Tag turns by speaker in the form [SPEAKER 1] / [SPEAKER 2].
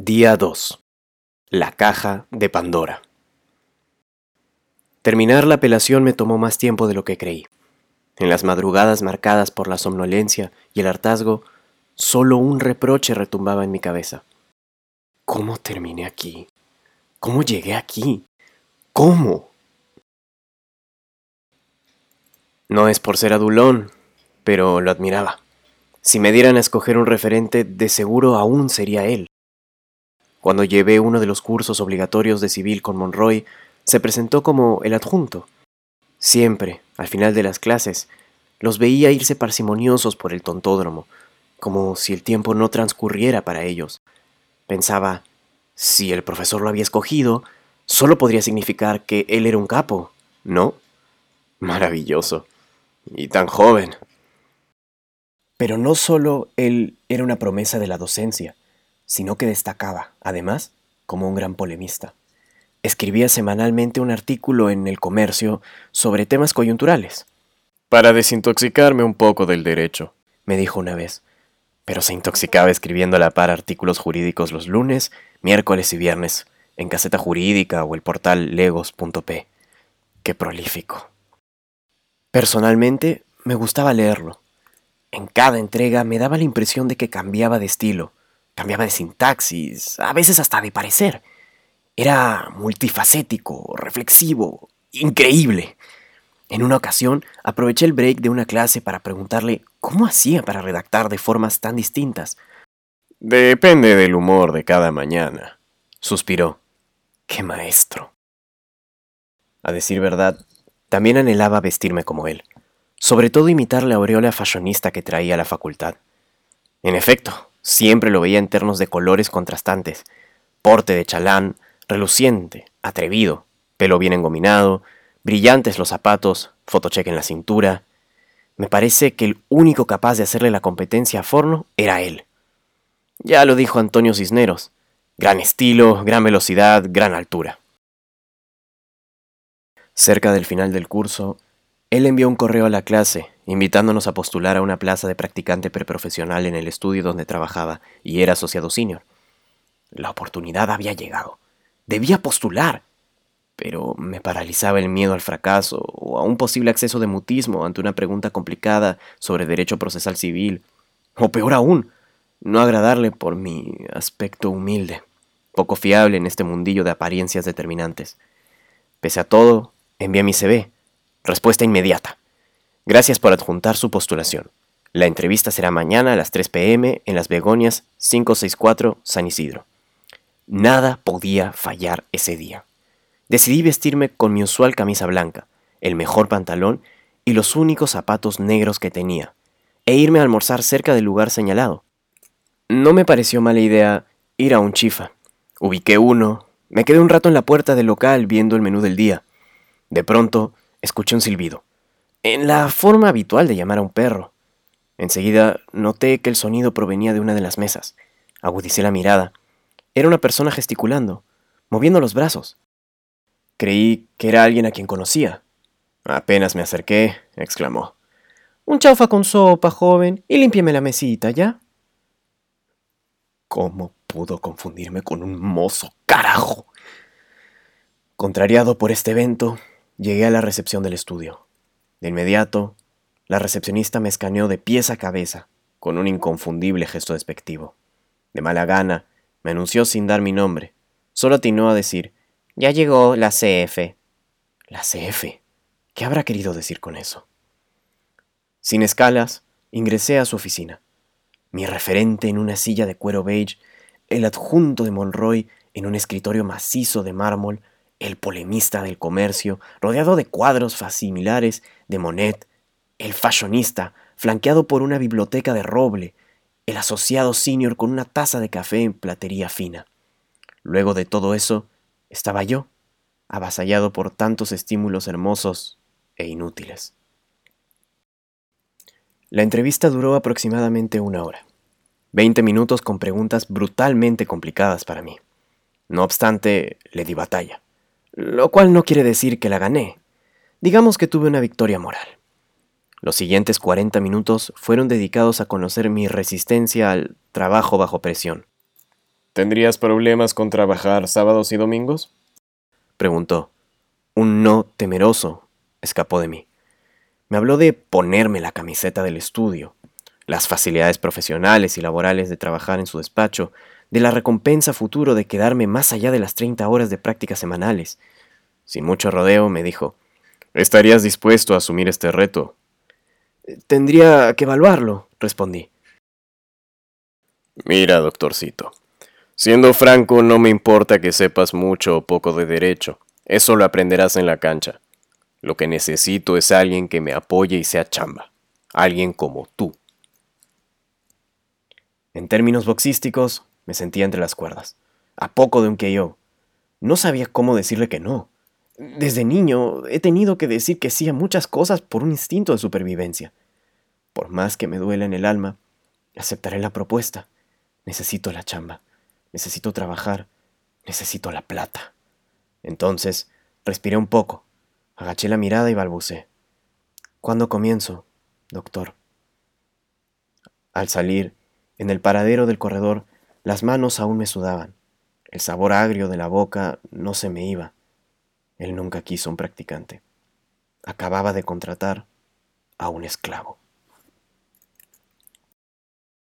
[SPEAKER 1] Día 2. La caja de Pandora. Terminar la apelación me tomó más tiempo de lo que creí. En las madrugadas marcadas por la somnolencia y el hartazgo, solo un reproche retumbaba en mi cabeza. ¿Cómo terminé aquí? ¿Cómo llegué aquí? ¿Cómo? No es por ser adulón, pero lo admiraba. Si me dieran a escoger un referente, de seguro aún sería él. Cuando llevé uno de los cursos obligatorios de civil con Monroy, se presentó como el adjunto. Siempre, al final de las clases, los veía irse parsimoniosos por el tontódromo, como si el tiempo no transcurriera para ellos. Pensaba, si el profesor lo había escogido, solo podría significar que él era un capo, ¿no? Maravilloso. Y tan joven. Pero no solo él era una promesa de la docencia, sino que destacaba, además, como un gran polemista. Escribía semanalmente un artículo en El Comercio sobre temas coyunturales. Para desintoxicarme un poco del derecho, me dijo una vez, pero se intoxicaba escribiendo a la par artículos jurídicos los lunes, miércoles y viernes, en Caseta Jurídica o el portal legos.p. Qué prolífico. Personalmente, me gustaba leerlo. En cada entrega me daba la impresión de que cambiaba de estilo, cambiaba de sintaxis, a veces hasta de parecer. Era multifacético, reflexivo, increíble. En una ocasión aproveché el break de una clase para preguntarle cómo hacía para redactar de formas tan distintas. Depende del humor de cada mañana, suspiró. ¡Qué maestro! A decir verdad, también anhelaba vestirme como él, sobre todo imitar la aureola fashionista que traía a la facultad. En efecto, Siempre lo veía en ternos de colores contrastantes, porte de chalán, reluciente, atrevido, pelo bien engominado, brillantes los zapatos, fotocheque en la cintura. Me parece que el único capaz de hacerle la competencia a Forno era él. Ya lo dijo Antonio Cisneros, gran estilo, gran velocidad, gran altura. Cerca del final del curso, él envió un correo a la clase invitándonos a postular a una plaza de practicante preprofesional en el estudio donde trabajaba y era asociado senior. La oportunidad había llegado. Debía postular. Pero me paralizaba el miedo al fracaso o a un posible acceso de mutismo ante una pregunta complicada sobre derecho procesal civil. O peor aún, no agradarle por mi aspecto humilde, poco fiable en este mundillo de apariencias determinantes. Pese a todo, envié mi CV Respuesta inmediata. Gracias por adjuntar su postulación. La entrevista será mañana a las 3 pm en Las Begonias 564 San Isidro. Nada podía fallar ese día. Decidí vestirme con mi usual camisa blanca, el mejor pantalón y los únicos zapatos negros que tenía, e irme a almorzar cerca del lugar señalado. No me pareció mala idea ir a un chifa. Ubiqué uno, me quedé un rato en la puerta del local viendo el menú del día. De pronto, escuché un silbido, en la forma habitual de llamar a un perro. Enseguida noté que el sonido provenía de una de las mesas. Agudicé la mirada. Era una persona gesticulando, moviendo los brazos. Creí que era alguien a quien conocía. Apenas me acerqué, exclamó. Un chaufa con sopa, joven, y límpiame la mesita, ¿ya? ¿Cómo pudo confundirme con un mozo, carajo? Contrariado por este evento, Llegué a la recepción del estudio. De inmediato, la recepcionista me escaneó de pies a cabeza, con un inconfundible gesto despectivo. De mala gana, me anunció sin dar mi nombre. Solo atinó a decir, ya llegó la CF. ¿La CF? ¿Qué habrá querido decir con eso? Sin escalas, ingresé a su oficina. Mi referente en una silla de cuero beige, el adjunto de Monroy en un escritorio macizo de mármol, el polemista del comercio, rodeado de cuadros fasimilares de Monet, el fashionista, flanqueado por una biblioteca de roble, el asociado senior con una taza de café en platería fina. Luego de todo eso, estaba yo, avasallado por tantos estímulos hermosos e inútiles. La entrevista duró aproximadamente una hora, veinte minutos con preguntas brutalmente complicadas para mí. No obstante, le di batalla lo cual no quiere decir que la gané. Digamos que tuve una victoria moral. Los siguientes 40 minutos fueron dedicados a conocer mi resistencia al trabajo bajo presión. ¿Tendrías problemas con trabajar sábados y domingos? Preguntó. Un no temeroso escapó de mí. Me habló de ponerme la camiseta del estudio, las facilidades profesionales y laborales de trabajar en su despacho, de la recompensa futuro de quedarme más allá de las 30 horas de prácticas semanales. Sin mucho rodeo me dijo, ¿estarías dispuesto a asumir este reto? Tendría que evaluarlo, respondí. Mira, doctorcito, siendo franco, no me importa que sepas mucho o poco de derecho. Eso lo aprenderás en la cancha. Lo que necesito es alguien que me apoye y sea chamba. Alguien como tú. En términos boxísticos, me sentía entre las cuerdas, a poco de un KO. No sabía cómo decirle que no. Desde niño he tenido que decir que sí a muchas cosas por un instinto de supervivencia. Por más que me duela en el alma, aceptaré la propuesta. Necesito la chamba. Necesito trabajar. Necesito la plata. Entonces, respiré un poco, agaché la mirada y balbucé. ¿Cuándo comienzo, doctor? Al salir, en el paradero del corredor, las manos aún me sudaban. El sabor agrio de la boca no se me iba. Él nunca quiso un practicante. Acababa de contratar a un esclavo.